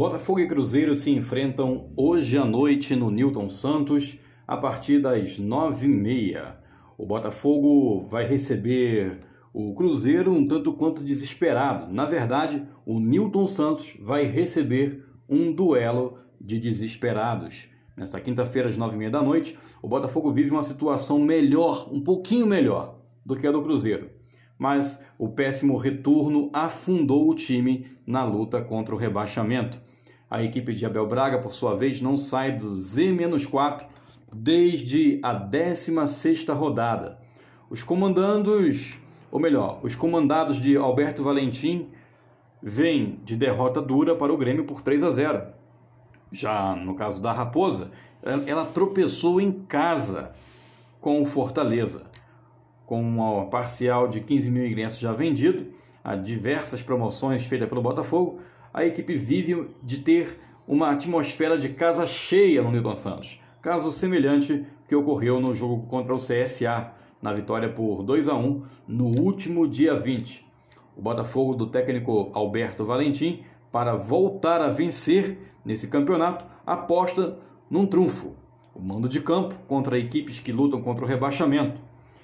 Botafogo e Cruzeiro se enfrentam hoje à noite no Newton Santos, a partir das nove e meia. O Botafogo vai receber o Cruzeiro um tanto quanto desesperado. Na verdade, o Newton Santos vai receber um duelo de desesperados. Nesta quinta-feira, às nove e meia da noite, o Botafogo vive uma situação melhor, um pouquinho melhor do que a do Cruzeiro mas o péssimo retorno afundou o time na luta contra o rebaixamento. A equipe de Abel Braga, por sua vez, não sai do Z-4 desde a 16ª rodada. Os comandandos, ou melhor, os comandados de Alberto Valentim vêm de derrota dura para o Grêmio por 3 a 0. Já no caso da Raposa, ela tropeçou em casa com o Fortaleza com uma parcial de 15 mil ingressos já vendido, a diversas promoções feitas pelo Botafogo, a equipe vive de ter uma atmosfera de casa cheia no Newton Santos. Caso semelhante que ocorreu no jogo contra o CSA, na vitória por 2 a 1 no último dia 20. O Botafogo do técnico Alberto Valentim, para voltar a vencer nesse campeonato, aposta num trunfo. O mando de campo contra equipes que lutam contra o rebaixamento.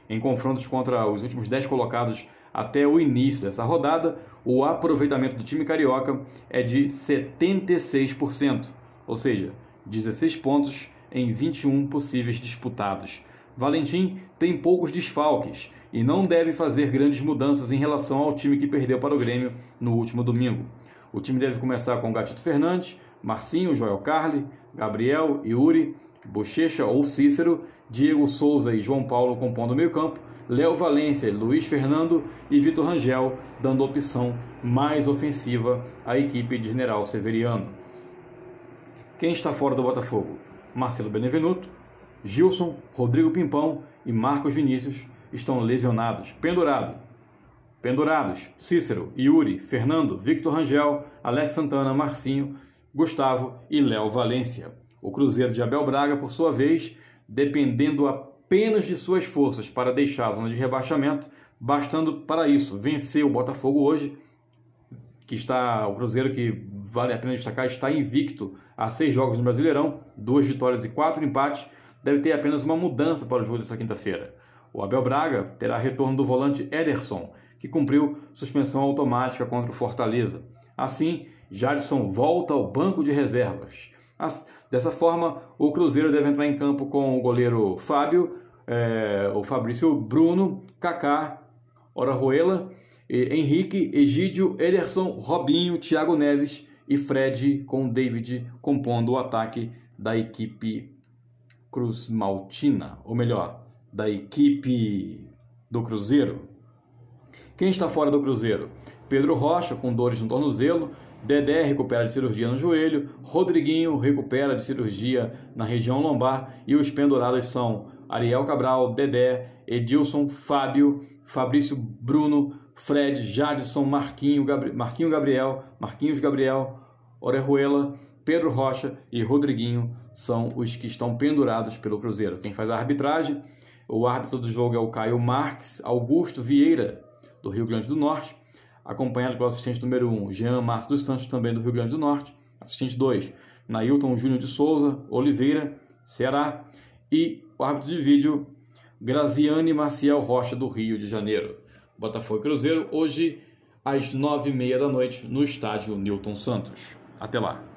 Em confrontos contra os últimos 10 colocados até o início dessa rodada, o aproveitamento do time carioca é de 76%, ou seja, 16 pontos em 21 possíveis disputados. Valentim tem poucos desfalques e não deve fazer grandes mudanças em relação ao time que perdeu para o Grêmio no último domingo. O time deve começar com Gatito Fernandes, Marcinho, Joel Carli, Gabriel, Yuri, Bochecha ou Cícero, Diego Souza e João Paulo compondo o meio-campo, Léo Valência, Luiz Fernando e Vitor Rangel dando opção mais ofensiva à equipe de General Severiano. Quem está fora do Botafogo? Marcelo Benevenuto, Gilson, Rodrigo Pimpão e Marcos Vinícius estão lesionados. Pendurado. Pendurados: Cícero, Yuri, Fernando, Victor Rangel, Alex Santana, Marcinho, Gustavo e Léo Valência. O Cruzeiro de Abel Braga, por sua vez, dependendo apenas de suas forças para deixar a zona de rebaixamento, bastando para isso vencer o Botafogo hoje, que está o Cruzeiro que vale a pena destacar está invicto a seis jogos no Brasileirão, duas vitórias e quatro empates, deve ter apenas uma mudança para o jogo desta quinta-feira. O Abel Braga terá retorno do volante Ederson, que cumpriu suspensão automática contra o Fortaleza. Assim, Jadson volta ao banco de reservas. Dessa forma, o Cruzeiro deve entrar em campo com o goleiro Fábio, é, o Fabrício Bruno, Kaká, Orajuela, Henrique, Egídio, Ederson, Robinho, Thiago Neves e Fred com David compondo o ataque da equipe Cruz Maltina, ou melhor, da equipe do Cruzeiro. Quem está fora do Cruzeiro? Pedro Rocha, com dores no tornozelo, Dedé recupera de cirurgia no joelho, Rodriguinho recupera de cirurgia na região lombar e os pendurados são Ariel Cabral, Dedé, Edilson, Fábio, Fabrício Bruno, Fred, Jadson, Marquinho, Gabri Marquinho Gabriel, Marquinhos Gabriel, Orejuela, Pedro Rocha e Rodriguinho são os que estão pendurados pelo Cruzeiro. Quem faz a arbitragem, o árbitro do jogo é o Caio Marques, Augusto Vieira, do Rio Grande do Norte, acompanhado pelo assistente número 1, Jean Márcio dos Santos, também do Rio Grande do Norte. Assistente 2, Nailton Júnior de Souza, Oliveira, Ceará. E o árbitro de vídeo, Graziane Maciel Rocha, do Rio de Janeiro. Botafogo Cruzeiro, hoje às nove e meia da noite, no estádio Newton Santos. Até lá.